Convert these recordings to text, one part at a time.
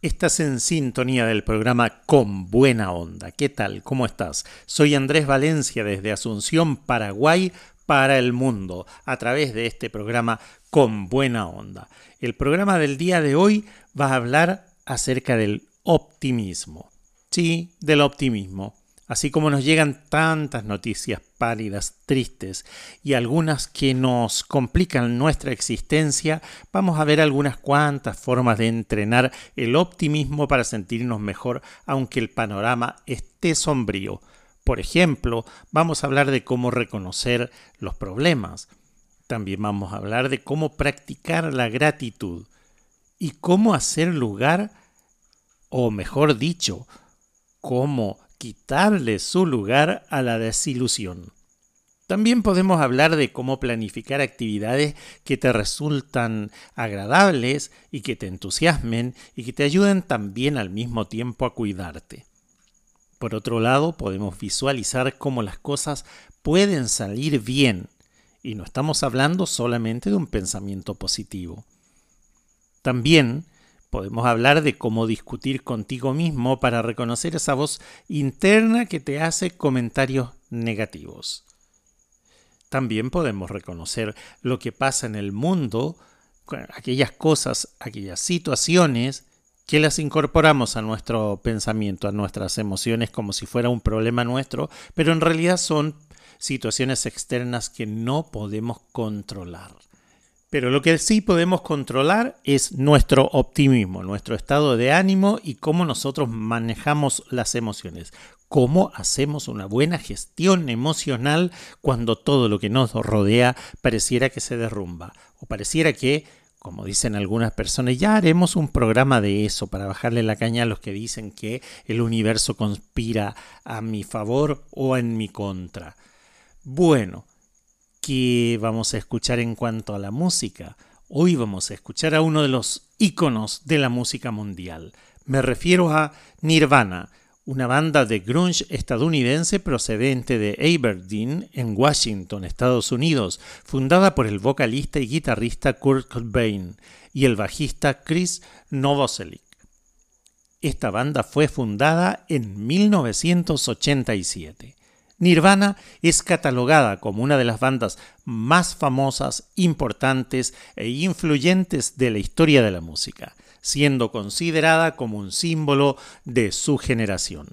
Estás en sintonía del programa Con Buena Onda. ¿Qué tal? ¿Cómo estás? Soy Andrés Valencia desde Asunción, Paraguay, para el mundo, a través de este programa Con Buena Onda. El programa del día de hoy va a hablar acerca del optimismo. Sí, del optimismo. Así como nos llegan tantas noticias pálidas, tristes y algunas que nos complican nuestra existencia, vamos a ver algunas cuantas formas de entrenar el optimismo para sentirnos mejor aunque el panorama esté sombrío. Por ejemplo, vamos a hablar de cómo reconocer los problemas. También vamos a hablar de cómo practicar la gratitud y cómo hacer lugar, o mejor dicho, cómo quitarle su lugar a la desilusión. También podemos hablar de cómo planificar actividades que te resultan agradables y que te entusiasmen y que te ayuden también al mismo tiempo a cuidarte. Por otro lado, podemos visualizar cómo las cosas pueden salir bien y no estamos hablando solamente de un pensamiento positivo. También Podemos hablar de cómo discutir contigo mismo para reconocer esa voz interna que te hace comentarios negativos. También podemos reconocer lo que pasa en el mundo, aquellas cosas, aquellas situaciones que las incorporamos a nuestro pensamiento, a nuestras emociones como si fuera un problema nuestro, pero en realidad son situaciones externas que no podemos controlar. Pero lo que sí podemos controlar es nuestro optimismo, nuestro estado de ánimo y cómo nosotros manejamos las emociones. Cómo hacemos una buena gestión emocional cuando todo lo que nos rodea pareciera que se derrumba. O pareciera que, como dicen algunas personas, ya haremos un programa de eso para bajarle la caña a los que dicen que el universo conspira a mi favor o en mi contra. Bueno, ¿Qué vamos a escuchar en cuanto a la música? Hoy vamos a escuchar a uno de los íconos de la música mundial. Me refiero a Nirvana, una banda de grunge estadounidense procedente de Aberdeen, en Washington, Estados Unidos, fundada por el vocalista y guitarrista Kurt Cobain y el bajista Chris Novoselic. Esta banda fue fundada en 1987. Nirvana es catalogada como una de las bandas más famosas, importantes e influyentes de la historia de la música, siendo considerada como un símbolo de su generación.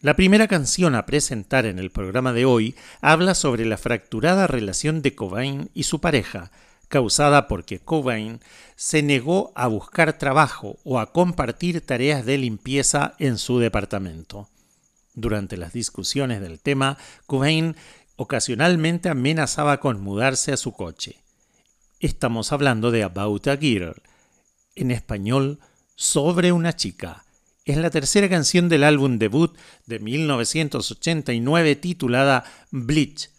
La primera canción a presentar en el programa de hoy habla sobre la fracturada relación de Cobain y su pareja, causada porque Cobain se negó a buscar trabajo o a compartir tareas de limpieza en su departamento. Durante las discusiones del tema, Cobain ocasionalmente amenazaba con mudarse a su coche. Estamos hablando de About a Girl, en español, sobre una chica. Es la tercera canción del álbum debut de 1989 titulada Bleach.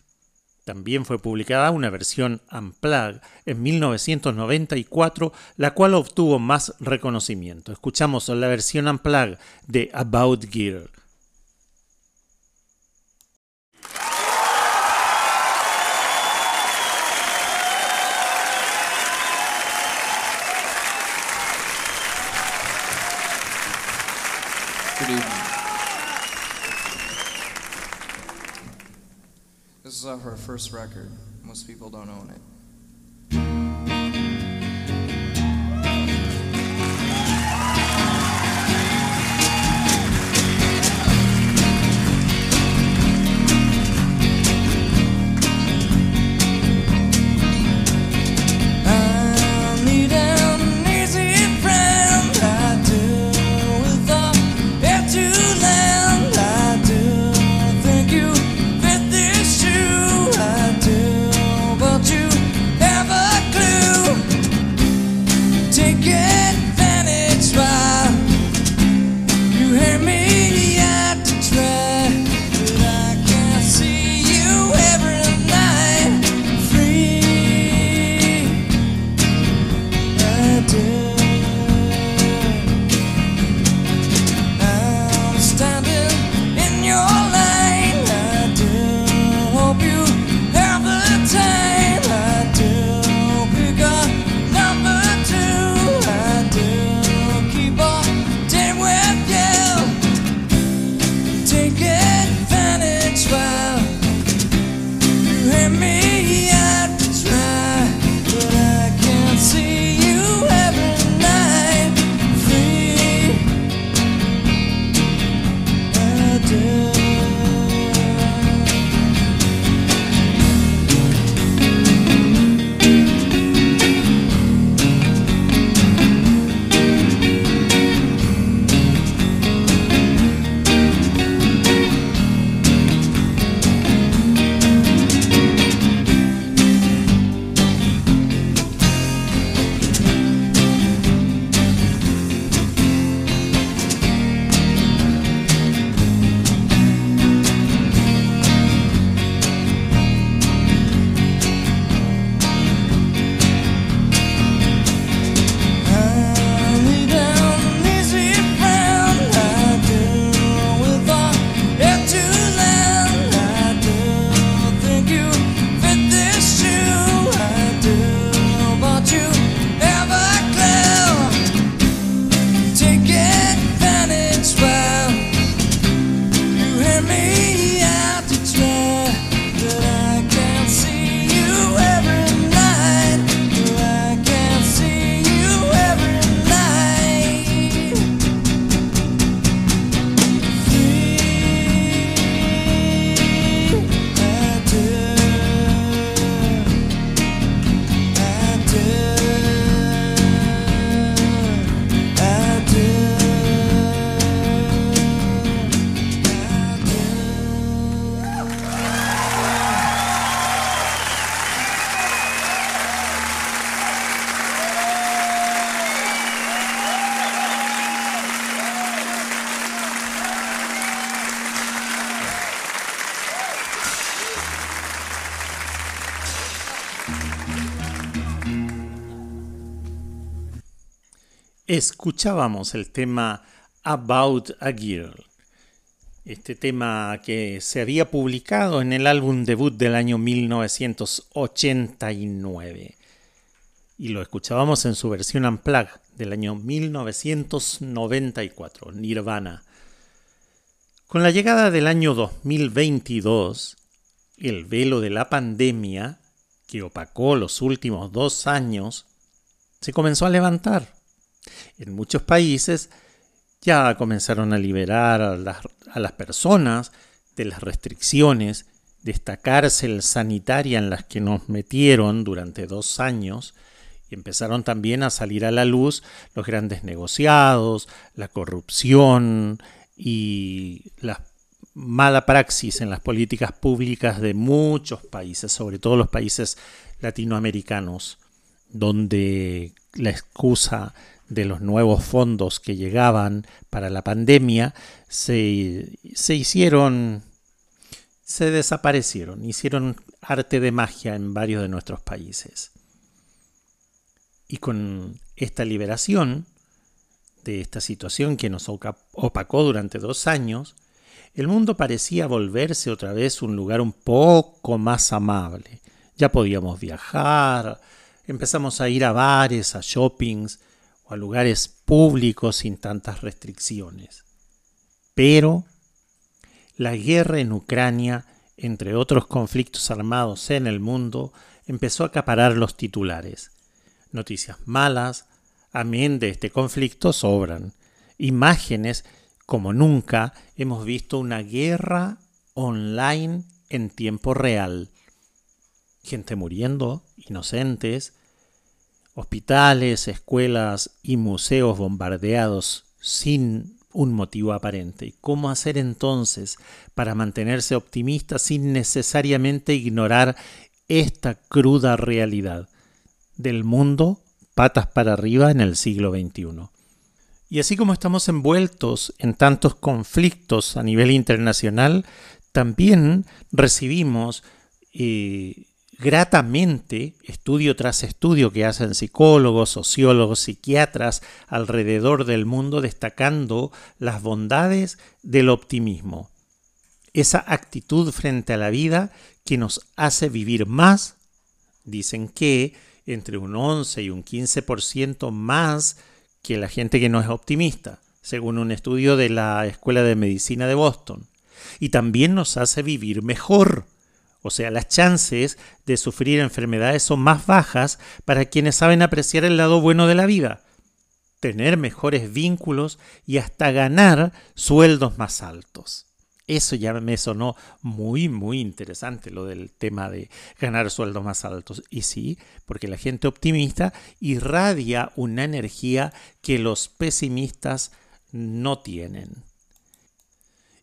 También fue publicada una versión Unplugged en 1994, la cual obtuvo más reconocimiento. Escuchamos la versión Unplugged de About Girl. Good evening. This is uh, our first record. Most people don't own it. Escuchábamos el tema About a Girl, este tema que se había publicado en el álbum debut del año 1989 y lo escuchábamos en su versión unplugged del año 1994, Nirvana. Con la llegada del año 2022, el velo de la pandemia, que opacó los últimos dos años, se comenzó a levantar en muchos países ya comenzaron a liberar a las, personas de las restricciones de esta cárcel sanitaria en las que nos metieron durante dos años y empezaron también a salir a la luz los grandes negociados, la corrupción y la mala praxis en las políticas públicas de muchos países, sobre todo los países latinoamericanos, donde la excusa de los nuevos fondos que llegaban para la pandemia se, se hicieron, se desaparecieron, hicieron arte de magia en varios de nuestros países. Y con esta liberación de esta situación que nos opacó durante dos años, el mundo parecía volverse otra vez un lugar un poco más amable. Ya podíamos viajar, empezamos a ir a bares, a shoppings, o a lugares públicos sin tantas restricciones. Pero la guerra en Ucrania, entre otros conflictos armados en el mundo, empezó a acaparar los titulares. Noticias malas, amén de este conflicto, sobran. Imágenes como nunca hemos visto una guerra online en tiempo real. Gente muriendo, inocentes, hospitales, escuelas y museos bombardeados sin un motivo aparente. ¿Cómo hacer entonces para mantenerse optimista sin necesariamente ignorar esta cruda realidad del mundo patas para arriba en el siglo XXI? Y así como estamos envueltos en tantos conflictos a nivel internacional, también recibimos eh, gratamente, estudio tras estudio que hacen psicólogos, sociólogos, psiquiatras alrededor del mundo, destacando las bondades del optimismo. Esa actitud frente a la vida que nos hace vivir más, dicen que entre un 11 y un 15% más que la gente que no es optimista, según un estudio de la Escuela de Medicina de Boston. Y también nos hace vivir mejor o sea, las chances de sufrir enfermedades son más bajas para quienes saben apreciar el lado bueno de la vida, tener mejores vínculos y hasta ganar sueldos más altos. Eso ya me sonó muy, muy interesante, lo del tema de ganar sueldos más altos. Y sí, porque la gente optimista irradia una energía que los pesimistas no tienen.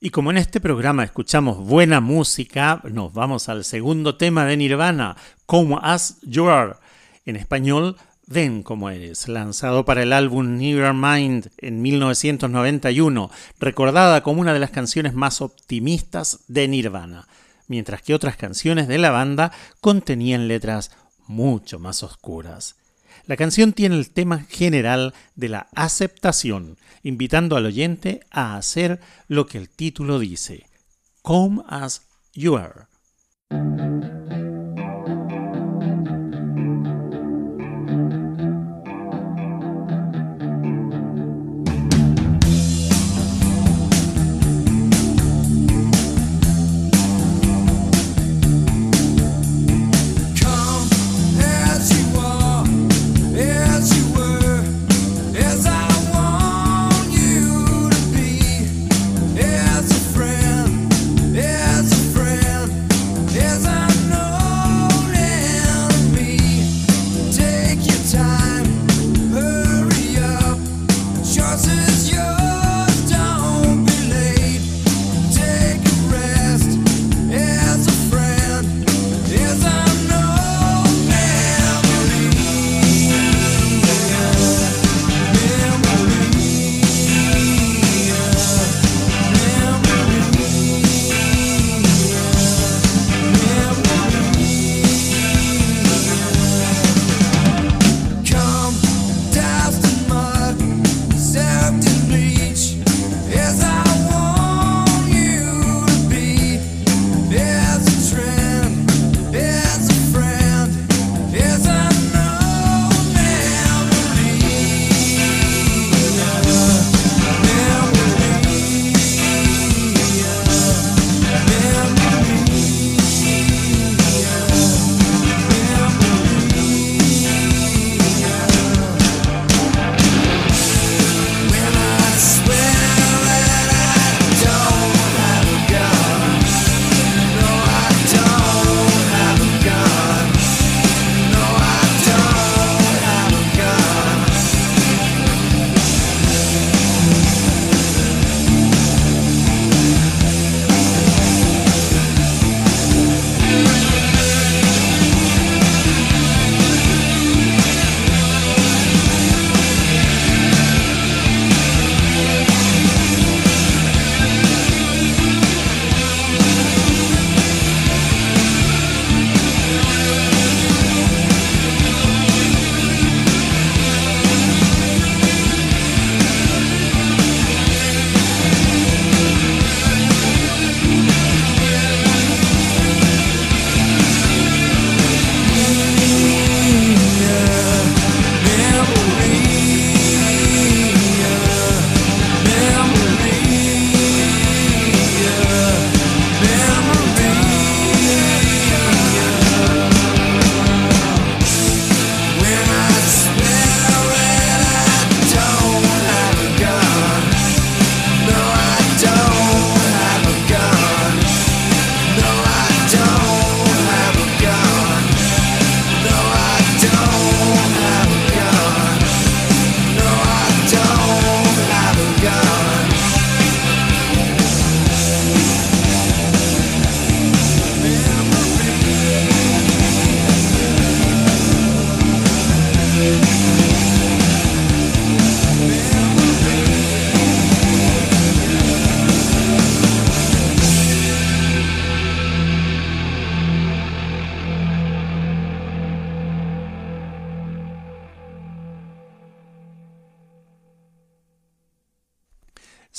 Y como en este programa escuchamos buena música, nos vamos al segundo tema de Nirvana, Come As You Are, en español, Ven como eres, lanzado para el álbum Nevermind en 1991, recordada como una de las canciones más optimistas de Nirvana, mientras que otras canciones de la banda contenían letras mucho más oscuras. La canción tiene el tema general de la aceptación, invitando al oyente a hacer lo que el título dice, Come as you are.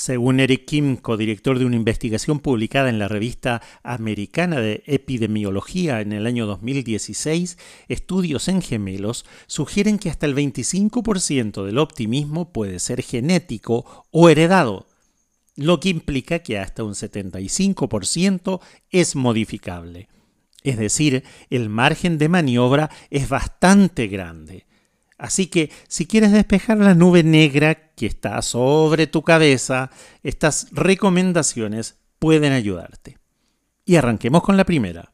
Según Eric Kim, codirector de una investigación publicada en la revista americana de epidemiología en el año 2016, estudios en gemelos sugieren que hasta el 25% del optimismo puede ser genético o heredado, lo que implica que hasta un 75% es modificable. Es decir, el margen de maniobra es bastante grande. Así que si quieres despejar la nube negra que está sobre tu cabeza, estas recomendaciones pueden ayudarte. Y arranquemos con la primera.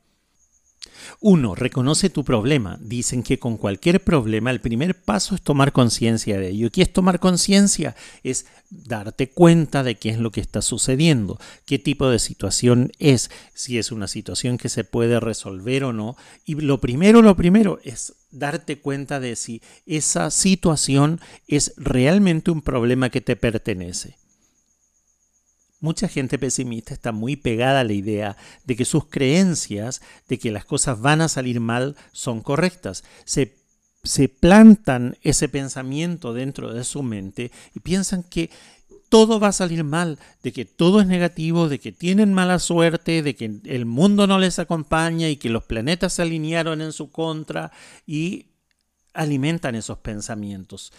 1. Reconoce tu problema. Dicen que con cualquier problema el primer paso es tomar conciencia de ello. ¿Qué es tomar conciencia? Es darte cuenta de qué es lo que está sucediendo, qué tipo de situación es, si es una situación que se puede resolver o no. Y lo primero, lo primero es darte cuenta de si esa situación es realmente un problema que te pertenece. Mucha gente pesimista está muy pegada a la idea de que sus creencias de que las cosas van a salir mal son correctas. Se, se plantan ese pensamiento dentro de su mente y piensan que todo va a salir mal, de que todo es negativo, de que tienen mala suerte, de que el mundo no les acompaña y que los planetas se alinearon en su contra y alimentan esos pensamientos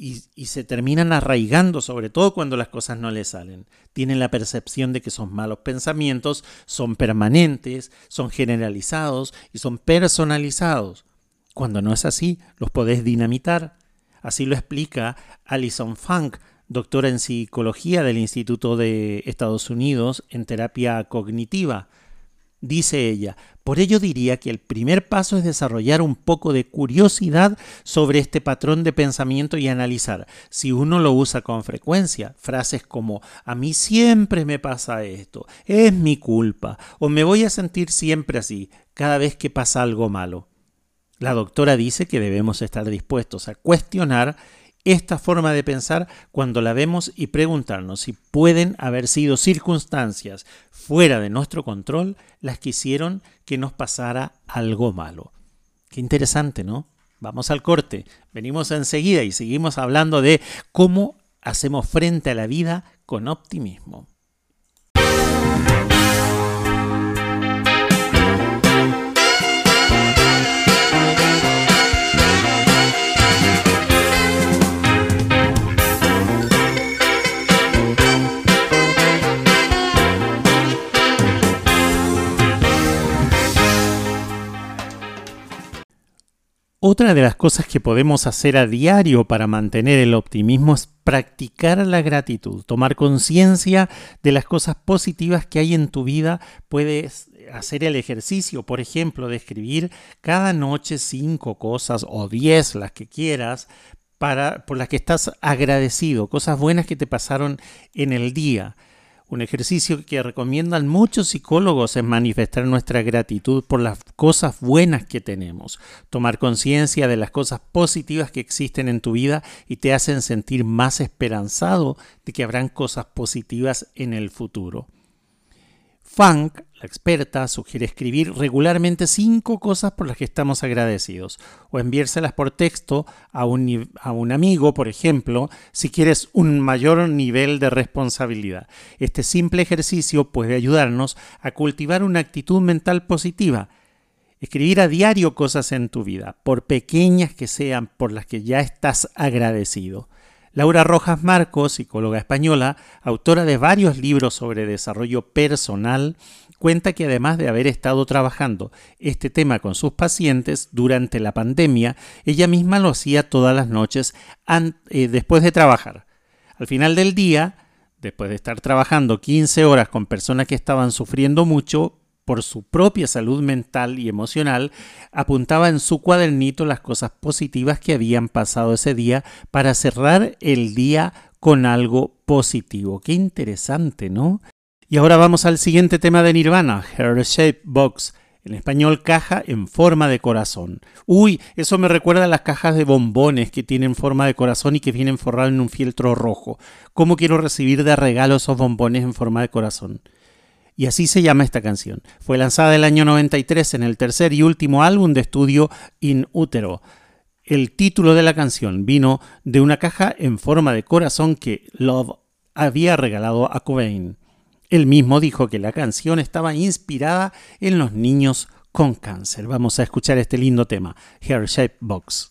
y, se terminan arraigando, sobre todo cuando las cosas no les salen. Tienen la percepción de que esos malos pensamientos son permanentes, son generalizados y son personalizados. Cuando no es así, los podés dinamitar. Así lo explica Alison Funk, doctora en psicología del Instituto de Estados Unidos en terapia cognitiva. Dice ella, por ello diría que el primer paso es desarrollar un poco de curiosidad sobre este patrón de pensamiento y analizar si uno lo usa con frecuencia. Frases como a mí siempre me pasa esto, es mi culpa o me voy a sentir siempre así cada vez que pasa algo malo. La doctora dice que debemos estar dispuestos a cuestionar esta forma de pensar cuando la vemos y preguntarnos si pueden haber sido circunstancias fuera de nuestro control las que hicieron que nos pasara algo malo. Qué interesante, ¿no? Vamos al corte, venimos enseguida y seguimos hablando de cómo hacemos frente a la vida con optimismo. Otra de las cosas que podemos hacer a diario para mantener el optimismo es practicar la gratitud, tomar conciencia de las cosas positivas que hay en tu vida. Puedes hacer el ejercicio, por ejemplo, de escribir cada noche cinco cosas o diez, las que quieras, para, por las que estás agradecido, cosas buenas que te pasaron en el día. Un ejercicio que recomiendan muchos psicólogos es manifestar nuestra gratitud por las cosas buenas que tenemos, tomar conciencia de las cosas positivas que existen en tu vida y te hacen sentir más esperanzado de que habrán cosas positivas en el futuro. Funk, la experta, sugiere escribir regularmente cinco cosas por las que estamos agradecidos o enviárselas por texto a un, a un amigo, por ejemplo, si quieres un mayor nivel de responsabilidad. Este simple ejercicio puede ayudarnos a cultivar una actitud mental positiva. Escribir a diario cosas en tu vida, por pequeñas que sean, por las que ya estás agradecido. Laura Rojas Marcos, psicóloga española, autora de varios libros sobre desarrollo personal, cuenta que además de haber estado trabajando este tema con sus pacientes durante la pandemia, ella misma lo hacía todas las noches eh, después de trabajar. Al final del día, después de estar trabajando 15 horas con personas que estaban sufriendo mucho, por su propia salud mental y emocional, apuntaba en su cuadernito las cosas positivas que habían pasado ese día para cerrar el día con algo positivo. Qué interesante, ¿no? Y ahora vamos al siguiente tema de Nirvana, Heart Shape Box. En español, caja en forma de corazón. Uy, eso me recuerda a las cajas de bombones que tienen forma de corazón y que vienen forrados en un fieltro rojo. ¿Cómo quiero recibir de regalo esos bombones en forma de corazón? Y así se llama esta canción. Fue lanzada el año 93 en el tercer y último álbum de estudio In Utero. El título de la canción vino de una caja en forma de corazón que Love había regalado a Cobain. Él mismo dijo que la canción estaba inspirada en los niños con cáncer. Vamos a escuchar este lindo tema, Hair Shape Box.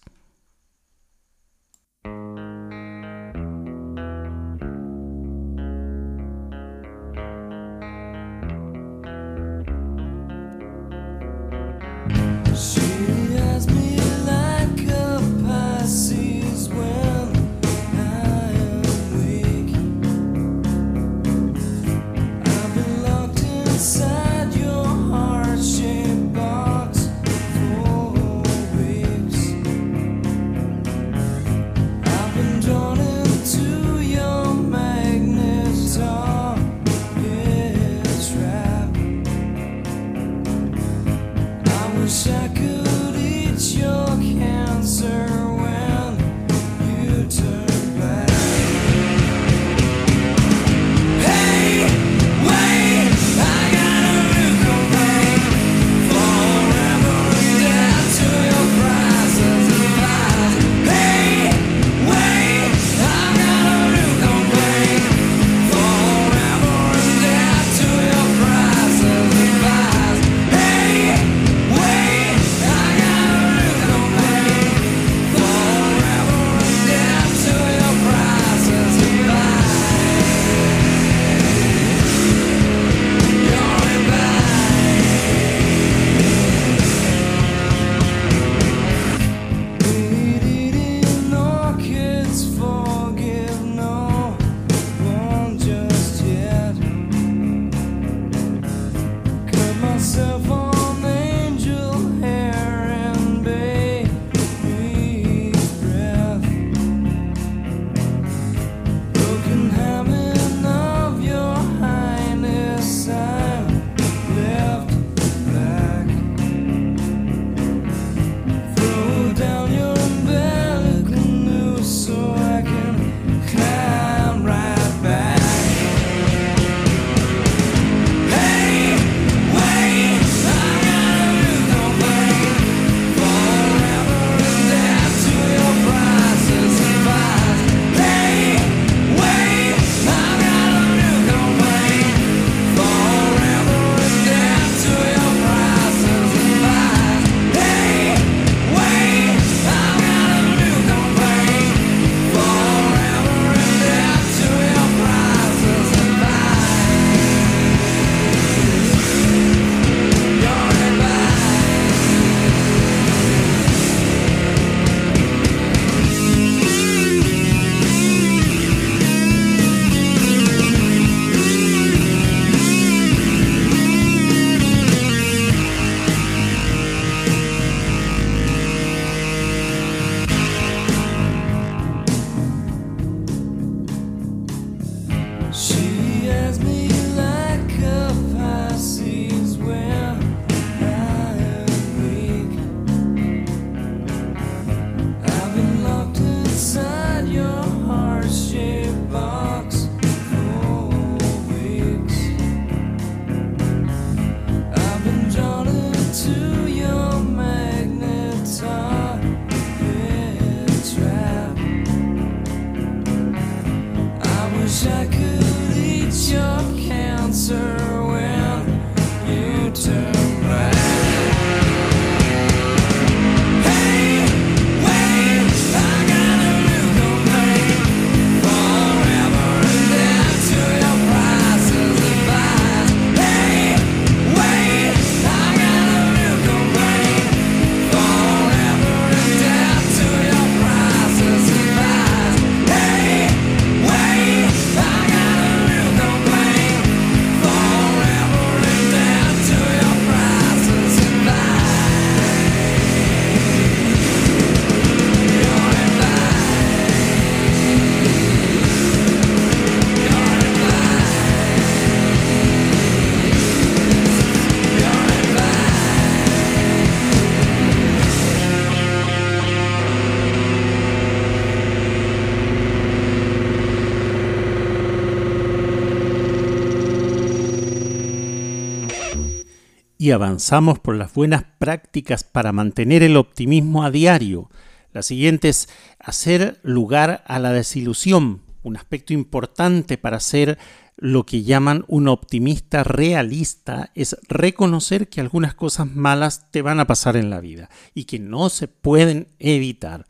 Avanzamos por las buenas prácticas para mantener el optimismo a diario. La siguiente es hacer lugar a la desilusión un aspecto importante para ser lo que llaman un optimista realista es reconocer que algunas cosas malas te van a pasar en la vida y que no se pueden evitar.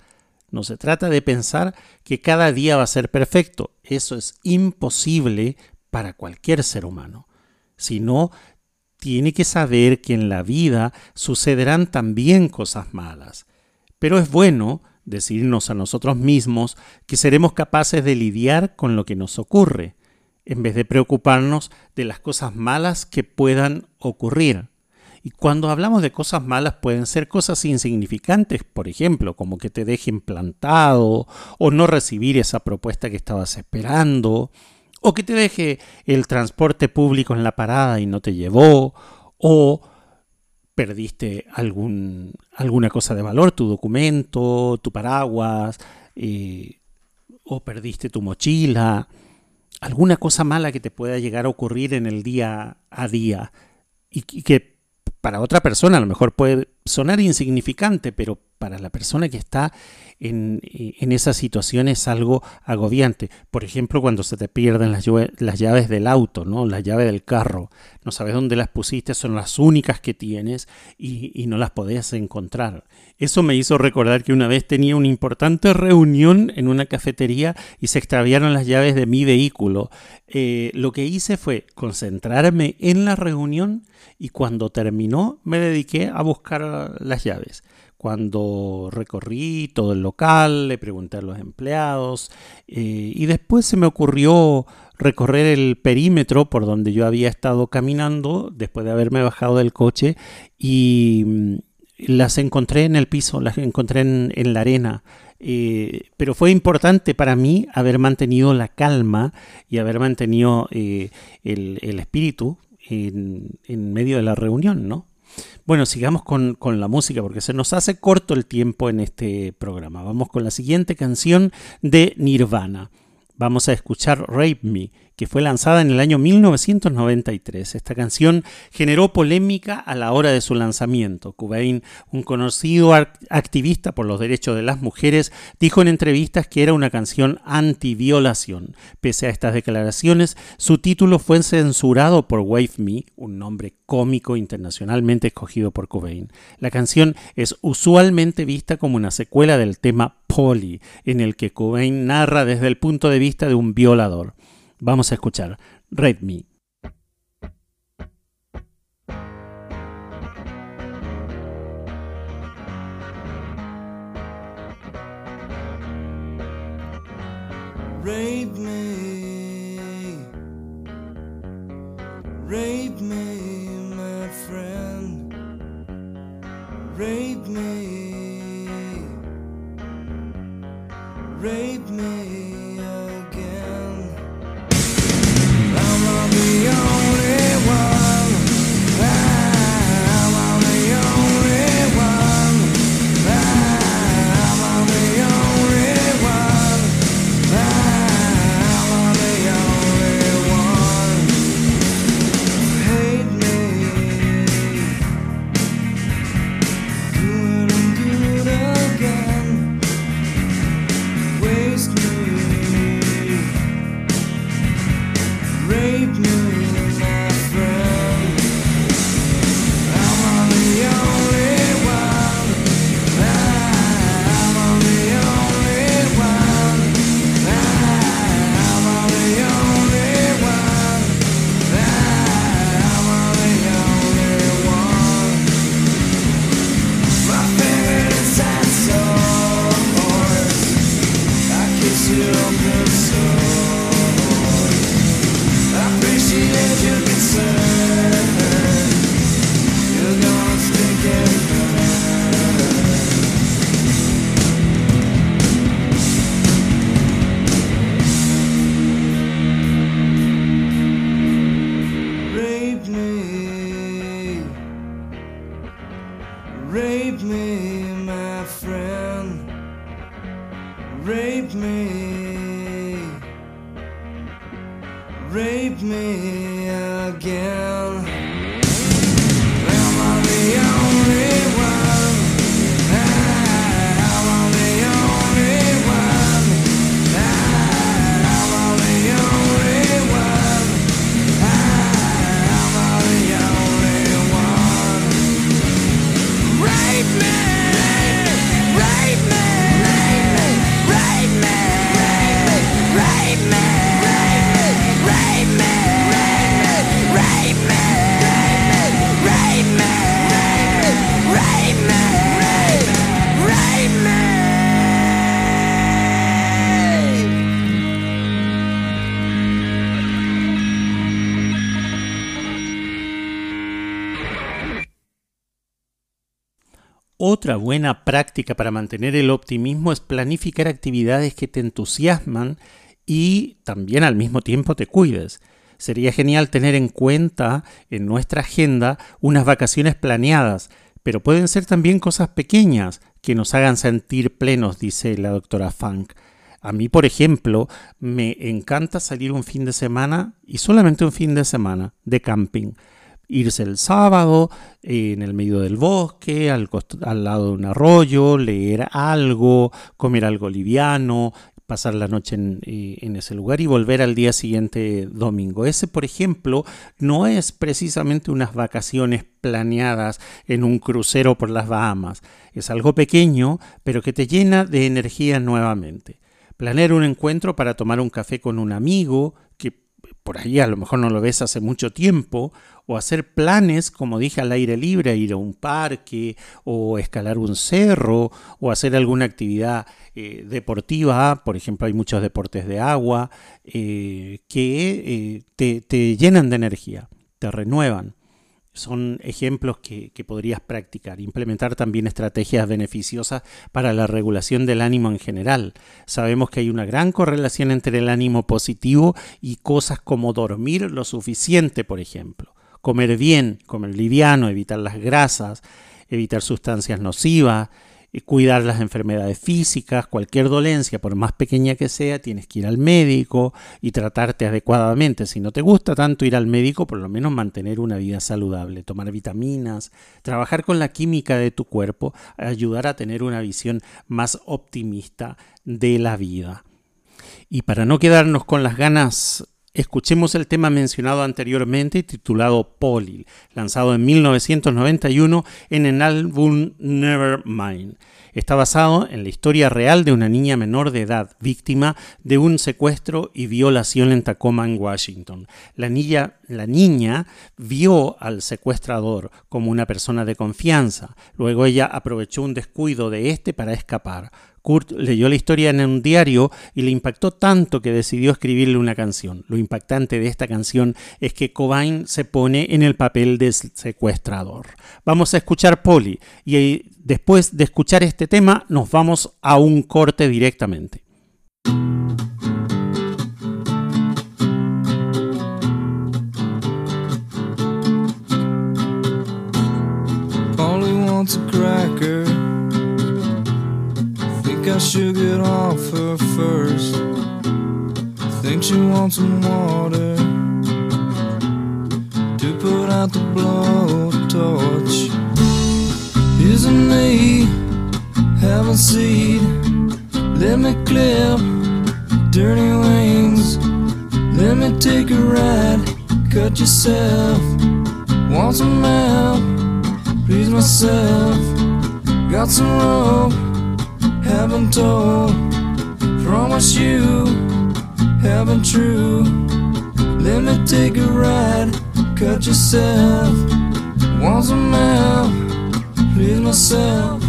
No se trata de pensar que cada día va a ser perfecto. Eso es imposible para cualquier ser humano. Sino, tiene que saber que en la vida sucederán también cosas malas. Pero es bueno decirnos a nosotros mismos que seremos capaces de lidiar con lo que nos ocurre en vez de preocuparnos de las cosas malas que puedan ocurrir. Y cuando hablamos de cosas malas pueden ser cosas insignificantes, por ejemplo, como que te dejen plantado o no recibir esa propuesta que estabas esperando, o que te deje el transporte público en la parada y no te llevó, o perdiste algún, alguna cosa de valor, tu documento, tu paraguas, eh, o perdiste tu mochila, alguna cosa mala que te pueda llegar a ocurrir en el día a día. Y, que para otra persona a lo mejor puede sonar insignificante, pero para la persona que está en, en esa situación es algo agobiante. Por ejemplo, cuando se te pierden las, las, llaves del auto, ¿no? la llave del carro, no sabes dónde las pusiste, son las únicas que tienes y, y no las podés encontrar. Eso me hizo recordar que una vez tenía una importante reunión en una cafetería y se extraviaron las llaves de mi vehículo. Eh, lo que hice fue concentrarme en la reunión y cuando terminó me dediqué a buscar las llaves. Cuando recorrí todo el local, le pregunté a los empleados eh, y después se me ocurrió recorrer el perímetro por donde yo había estado caminando después de haberme bajado del coche y mm, las encontré en el piso, las encontré en, la arena. Eh, pero fue importante para mí haber mantenido la calma y haber mantenido eh, el, espíritu en, en, medio de la reunión, ¿no? Bueno, sigamos con, con, la música porque se nos hace corto el tiempo en este programa. Vamos con la siguiente canción de Nirvana. Vamos a escuchar Rape Me que fue lanzada en el año 1993. Esta canción generó polémica a la hora de su lanzamiento. Cobain, un conocido activista por los derechos de las mujeres, dijo en entrevistas que era una canción anti-violación. Pese a estas declaraciones, su título fue censurado por Wave Me, un nombre cómico internacionalmente escogido por Cobain. La canción es usualmente vista como una secuela del tema Polly, en el que Cobain narra desde el punto de vista de un violador. Vamos a escuchar Red Me. Rape me, rape me, my friend, rape me, rape me. Otra buena práctica para mantener el optimismo es planificar actividades que te entusiasman y también al mismo tiempo te cuides. Sería genial tener en cuenta en nuestra agenda unas vacaciones planeadas, pero pueden ser también cosas pequeñas que nos hagan sentir plenos, dice la doctora Funk. A mí, por ejemplo, me encanta salir un fin de semana y solamente un fin de semana de camping. Irse el sábado en el medio del bosque, al, al lado de un arroyo, leer algo, comer algo liviano, pasar la noche eh, en, ese lugar y volver al día siguiente domingo. Ese, por ejemplo, no es precisamente unas vacaciones planeadas en un crucero por las Bahamas. Es algo pequeño, pero que te llena de energía nuevamente. Planear un encuentro para tomar un café con un amigo, por ahí a lo mejor no lo ves hace mucho tiempo, o hacer planes, como dije, al aire libre, ir a un parque, o escalar un cerro, o hacer alguna actividad eh, deportiva, por ejemplo, hay muchos deportes de agua, eh, que eh, te, llenan de energía, te renuevan son ejemplos que, que, podrías practicar. Implementar también estrategias beneficiosas para la regulación del ánimo en general. Sabemos que hay una gran correlación entre el ánimo positivo y cosas como dormir lo suficiente, por ejemplo comer bien, comer liviano, evitar las grasas, evitar sustancias nocivas, cuidar las enfermedades físicas, cualquier dolencia, por más pequeña que sea, tienes que ir al médico y tratarte adecuadamente. Si no te gusta tanto ir al médico, por lo menos mantener una vida saludable, tomar vitaminas, trabajar con la química de tu cuerpo, ayudar a tener una visión más optimista de la vida. Y para no quedarnos con las ganas Escuchemos el tema mencionado anteriormente titulado Polly, lanzado en 1991 en el álbum Nevermind. Está basado en la historia real de una niña menor de edad, víctima de un secuestro y violación en Tacoma, Washington. La niña, la niña vio al secuestrador como una persona de confianza. Luego ella aprovechó un descuido de este para escapar. Kurt leyó la historia en un diario y le impactó tanto que decidió escribirle una canción. Lo impactante de esta canción es que Cobain se pone en el papel de secuestrador. Vamos a escuchar Polly y después de escuchar este tema nos vamos a un corte directamente. Should get off her first. Think she wants some water to put out the blowtorch. Isn't me having seed? Let me clip dirty wings. Let me take a ride. Cut yourself. Want some help? Please myself. Got some rope haven't told. Promise you, haven't true. Let me take a ride, cut yourself. Want some help, please myself.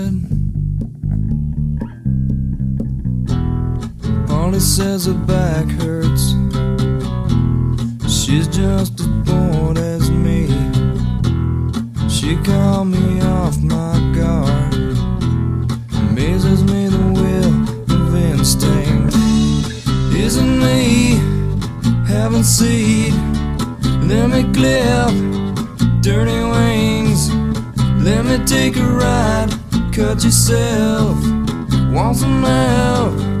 says her back hurts. She's just as bored as me. She called me off my guard amazes me the will of instinct. Isn't me having seed? Let me clip dirty wings. Let me take a ride, cut yourself. Want some help?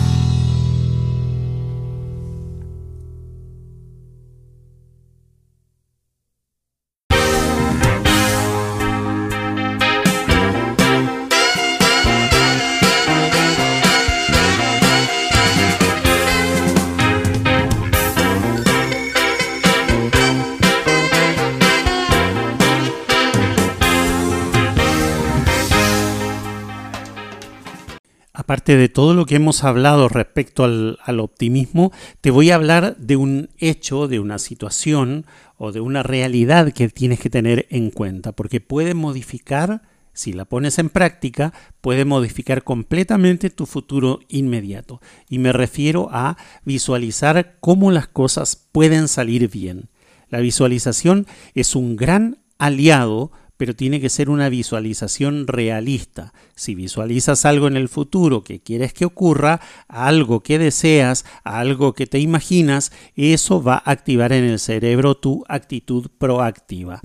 De todo lo que hemos hablado respecto al, optimismo, te voy a hablar de un hecho, de una situación o de una realidad que tienes que tener en cuenta, porque puede modificar, si la pones en práctica, puede modificar completamente tu futuro inmediato. Y me refiero a visualizar cómo las cosas pueden salir bien. La visualización es un gran aliado pero tiene que ser una visualización realista. Si visualizas algo en el futuro que quieres que ocurra, algo que deseas, algo que te imaginas, eso va a activar en el cerebro tu actitud proactiva.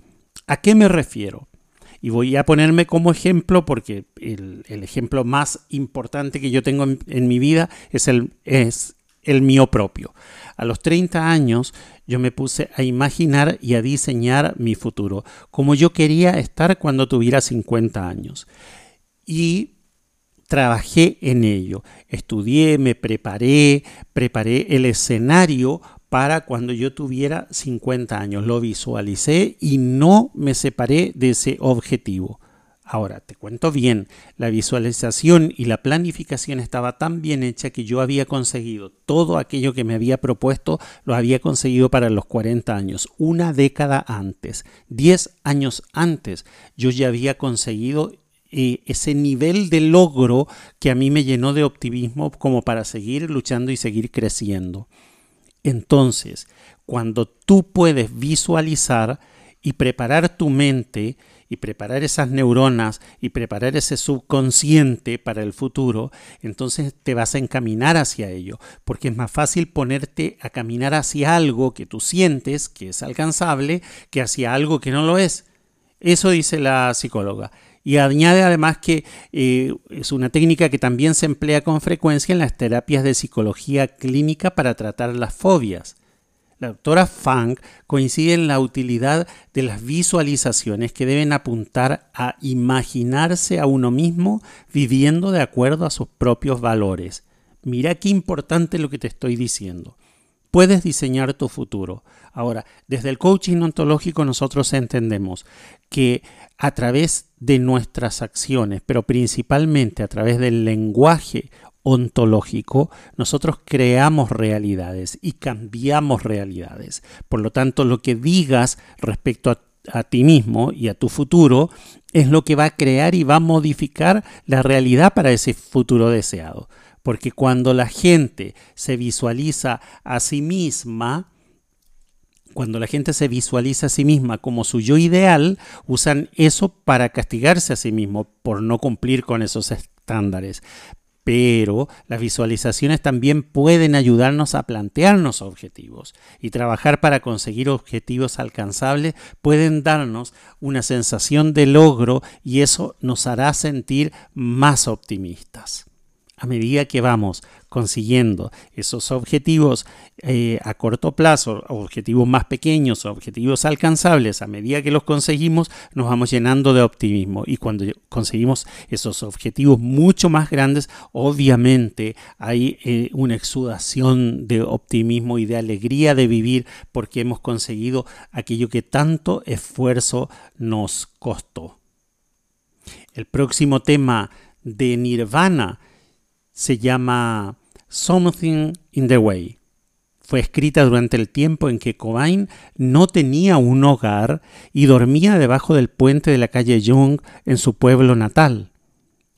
¿A qué me refiero? Y voy a ponerme como ejemplo porque el, ejemplo más importante que yo tengo en, en mi vida es el, es el mío propio. A los 30 años yo me puse a imaginar y a diseñar mi futuro, como yo quería estar cuando tuviera 50 años. Y trabajé en ello. Estudié, me preparé, preparé el escenario para cuando yo tuviera 50 años. Lo visualicé y no me separé de ese objetivo. Ahora, te cuento bien, la visualización y la planificación estaba tan bien hecha que yo había conseguido todo aquello que me había propuesto, lo había conseguido para los 40 años, una década antes, 10 años antes, yo ya había conseguido eh, ese nivel de logro que a mí me llenó de optimismo como para seguir luchando y seguir creciendo. Entonces, cuando tú puedes visualizar y preparar tu mente, y preparar esas neuronas y preparar ese subconsciente para el futuro, entonces te vas a encaminar hacia ello, porque es más fácil ponerte a caminar hacia algo que tú sientes que es alcanzable que hacia algo que no lo es. Eso dice la psicóloga. Y añade además que eh, es una técnica que también se emplea con frecuencia en las terapias de psicología clínica para tratar las fobias. La doctora Fang coincide en la utilidad de las visualizaciones que deben apuntar a imaginarse a uno mismo viviendo de acuerdo a sus propios valores. Mira qué importante lo que te estoy diciendo. Puedes diseñar tu futuro. Ahora, desde el coaching ontológico nosotros entendemos que a través de nuestras acciones, pero principalmente a través del lenguaje ontológico, nosotros creamos realidades y cambiamos realidades. Por lo tanto, lo que digas respecto a, ti mismo y a tu futuro es lo que va a crear y va a modificar la realidad para ese futuro deseado. Porque cuando la gente se visualiza a sí misma, cuando la gente se visualiza a sí misma como su yo ideal, usan eso para castigarse a sí mismo por no cumplir con esos estándares pero las visualizaciones también pueden ayudarnos a plantearnos objetivos y trabajar para conseguir objetivos alcanzables pueden darnos una sensación de logro y eso nos hará sentir más optimistas a medida que vamos consiguiendo esos objetivos eh, a corto plazo, objetivos más pequeños, objetivos alcanzables, a medida que los conseguimos, nos vamos llenando de optimismo. Y cuando conseguimos esos objetivos mucho más grandes, obviamente hay eh, una exudación de optimismo y de alegría de vivir porque hemos conseguido aquello que tanto esfuerzo nos costó. El próximo tema de Nirvana se llama Something in the Way. Fue escrita durante el tiempo en que Cobain no tenía un hogar y dormía debajo del puente de la calle Young en su pueblo natal.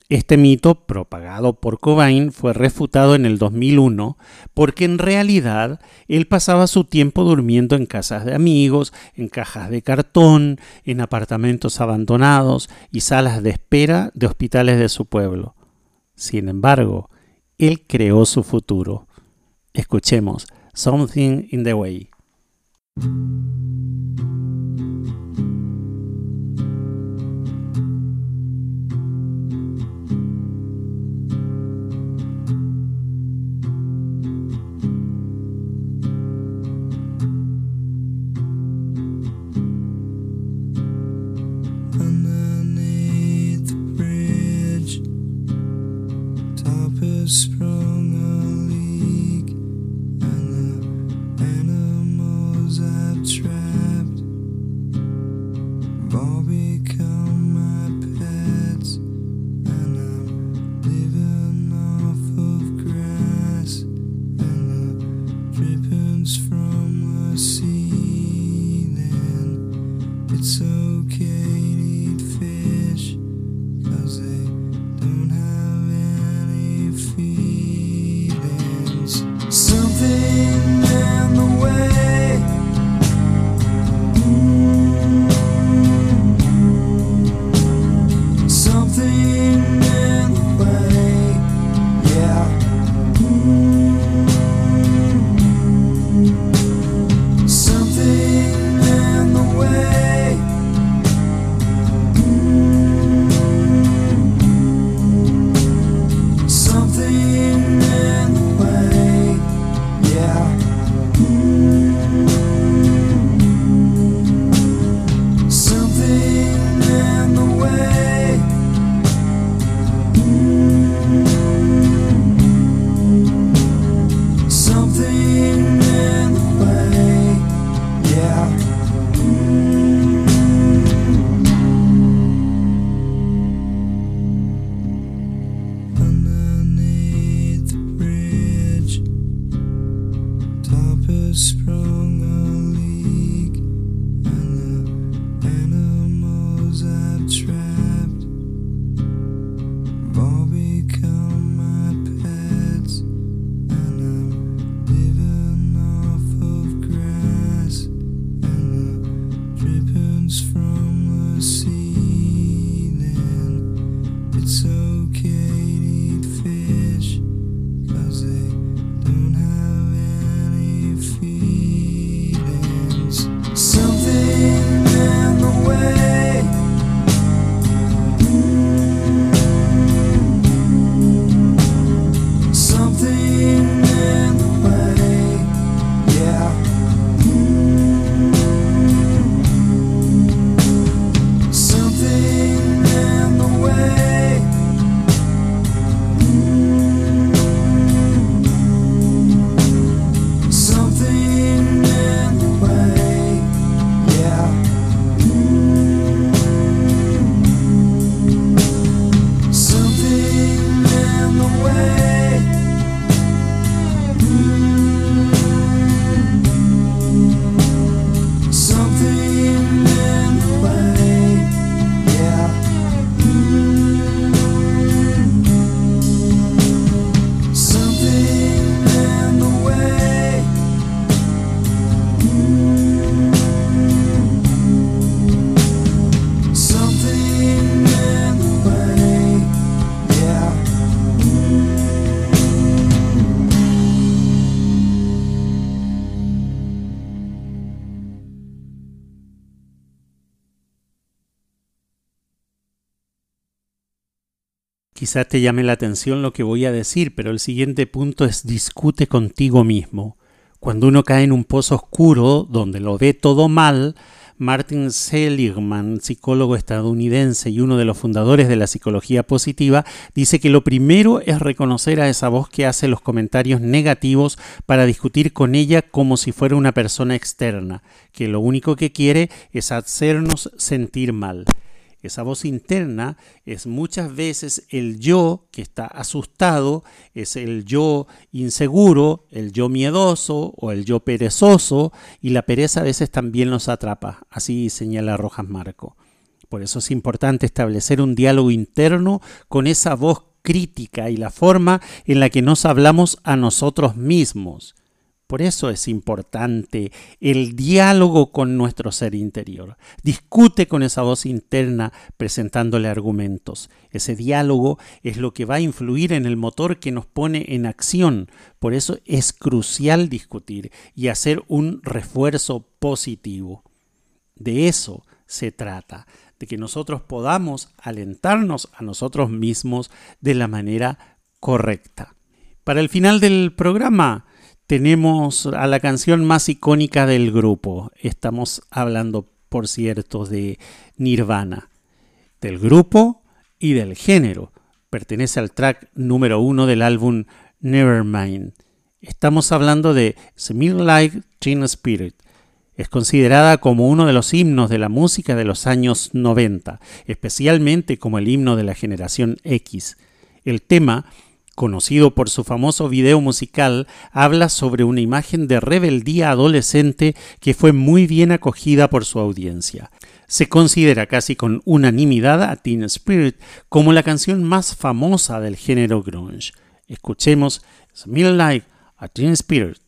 Este mito, propagado por Cobain, fue refutado en el 2001 porque en realidad él pasaba su tiempo durmiendo en casas de amigos, en cajas de cartón, en apartamentos abandonados y salas de espera de hospitales de su pueblo. Sin embargo, él creó su futuro. Escuchemos Something in the Way. Quizás te llame la atención lo que voy a decir, pero el siguiente punto es discute contigo mismo. Cuando uno cae en un pozo oscuro donde lo ve todo mal, Martin Seligman, psicólogo estadounidense y uno de los fundadores de la psicología positiva, dice que lo primero es reconocer a esa voz que hace los comentarios negativos para discutir con ella como si fuera una persona externa, que lo único que quiere es hacernos sentir mal. Esa voz interna es muchas veces el yo que está asustado, es el yo inseguro, el yo miedoso o el yo perezoso, y la pereza a veces también nos atrapa, así señala Rojas Marco. Por eso es importante establecer un diálogo interno con esa voz crítica y la forma en la que nos hablamos a nosotros mismos. Por eso es importante el diálogo con nuestro ser interior. Discute con esa voz interna presentándole argumentos. Ese diálogo es lo que va a influir en el motor que nos pone en acción. Por eso es crucial discutir y hacer un refuerzo positivo. De eso se trata, de que nosotros podamos alentarnos a nosotros mismos de la manera correcta. Para el final del programa, tenemos a la canción más icónica del grupo. Estamos hablando, por cierto, de Nirvana, del grupo y del género. Pertenece al track número uno del álbum Nevermind. Estamos hablando de Smell Like Teen Spirit. Es considerada como uno de los himnos de la música de los años 90, especialmente como el himno de la generación X. El tema conocido por su famoso video musical, habla sobre una imagen de rebeldía adolescente que fue muy bien acogida por su audiencia. Se considera casi con unanimidad a Teen Spirit como la canción más famosa del género grunge. Escuchemos Smell Like a Teen Spirit.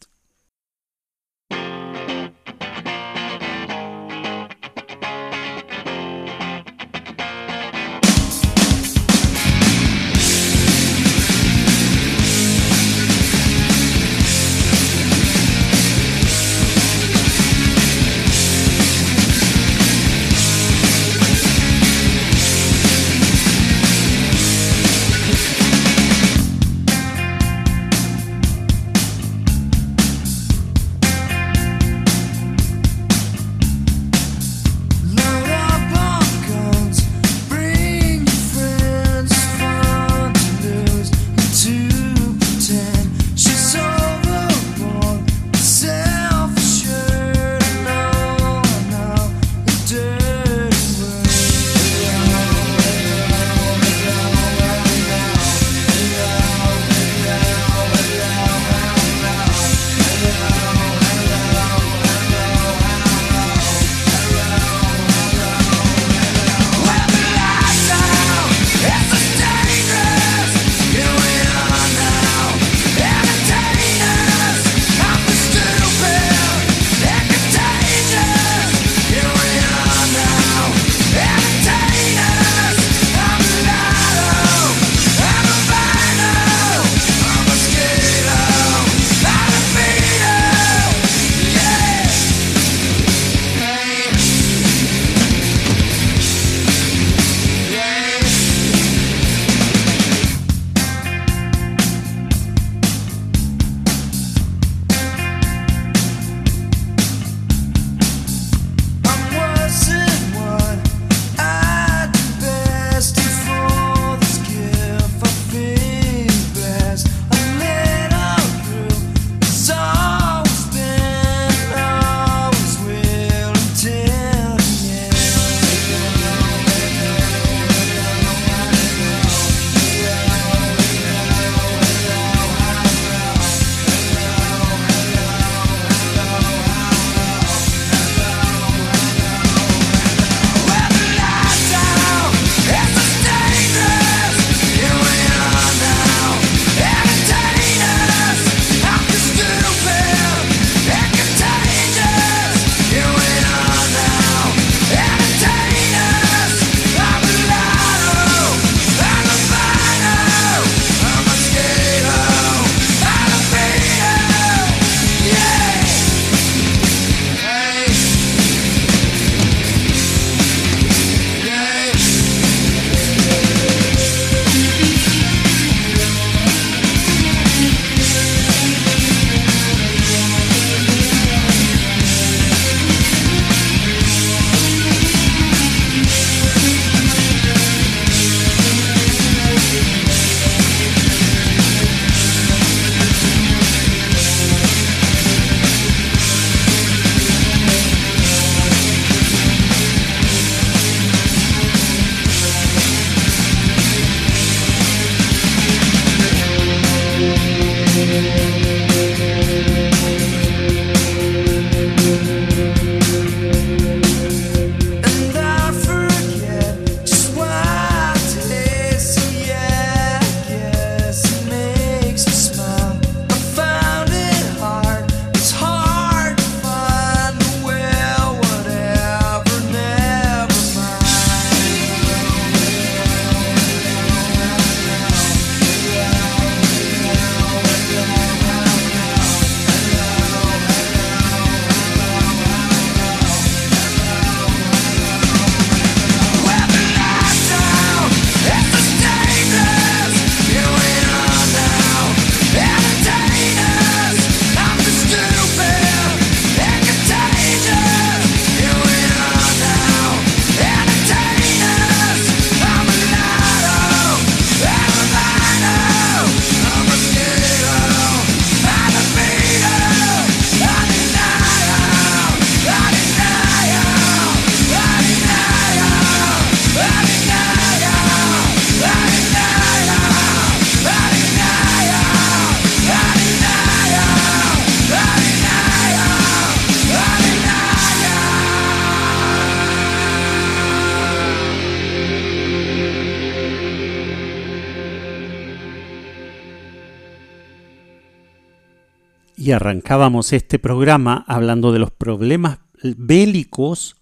Y arrancábamos este programa hablando de los problemas bélicos,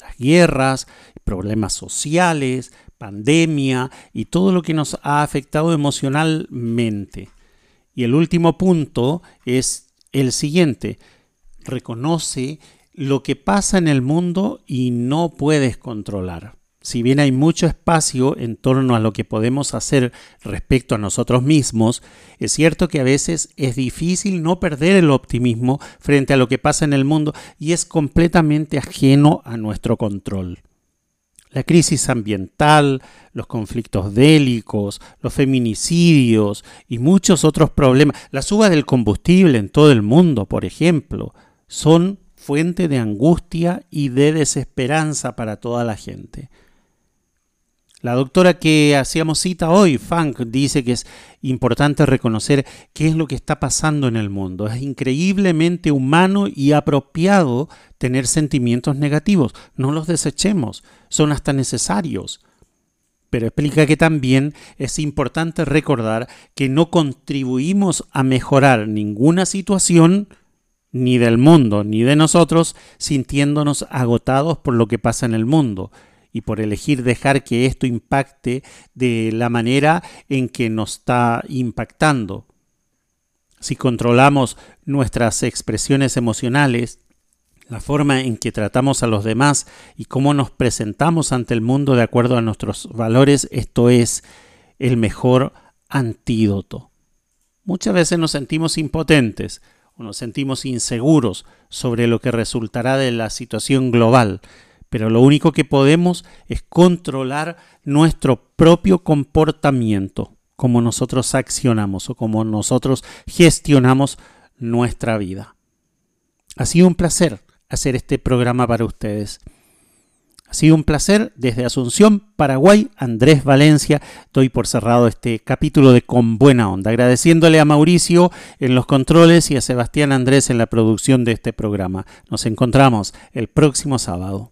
las guerras, problemas sociales, pandemia y todo lo que nos ha afectado emocionalmente. Y el último punto es el siguiente. Reconoce lo que pasa en el mundo y no puedes controlar. Si bien hay mucho espacio en torno a lo que podemos hacer respecto a nosotros mismos, es cierto que a veces es difícil no perder el optimismo frente a lo que pasa en el mundo y es completamente ajeno a nuestro control. La crisis ambiental, los conflictos bélicos, los feminicidios y muchos otros problemas, la suba del combustible en todo el mundo, por ejemplo, son fuente de angustia y de desesperanza para toda la gente. La doctora que hacíamos cita hoy, Funk, dice que es importante reconocer qué es lo que está pasando en el mundo. Es increíblemente humano y apropiado tener sentimientos negativos. No los desechemos, son hasta necesarios. Pero explica que también es importante recordar que no contribuimos a mejorar ninguna situación ni del mundo ni de nosotros sintiéndonos agotados por lo que pasa en el mundo y por elegir dejar que esto impacte de la manera en que nos está impactando. Si controlamos nuestras expresiones emocionales, la forma en que tratamos a los demás y cómo nos presentamos ante el mundo de acuerdo a nuestros valores, esto es el mejor antídoto. Muchas veces nos sentimos impotentes o nos sentimos inseguros sobre lo que resultará de la situación global, pero lo único que podemos es controlar nuestro propio comportamiento, como nosotros accionamos o como nosotros gestionamos nuestra vida. Ha sido un placer hacer este programa para ustedes. Ha sido un placer desde Asunción, Paraguay, Andrés Valencia. Doy por cerrado este capítulo de Con Buena Onda, agradeciéndole a Mauricio en los controles y a Sebastián Andrés en la producción de este programa. Nos encontramos el próximo sábado.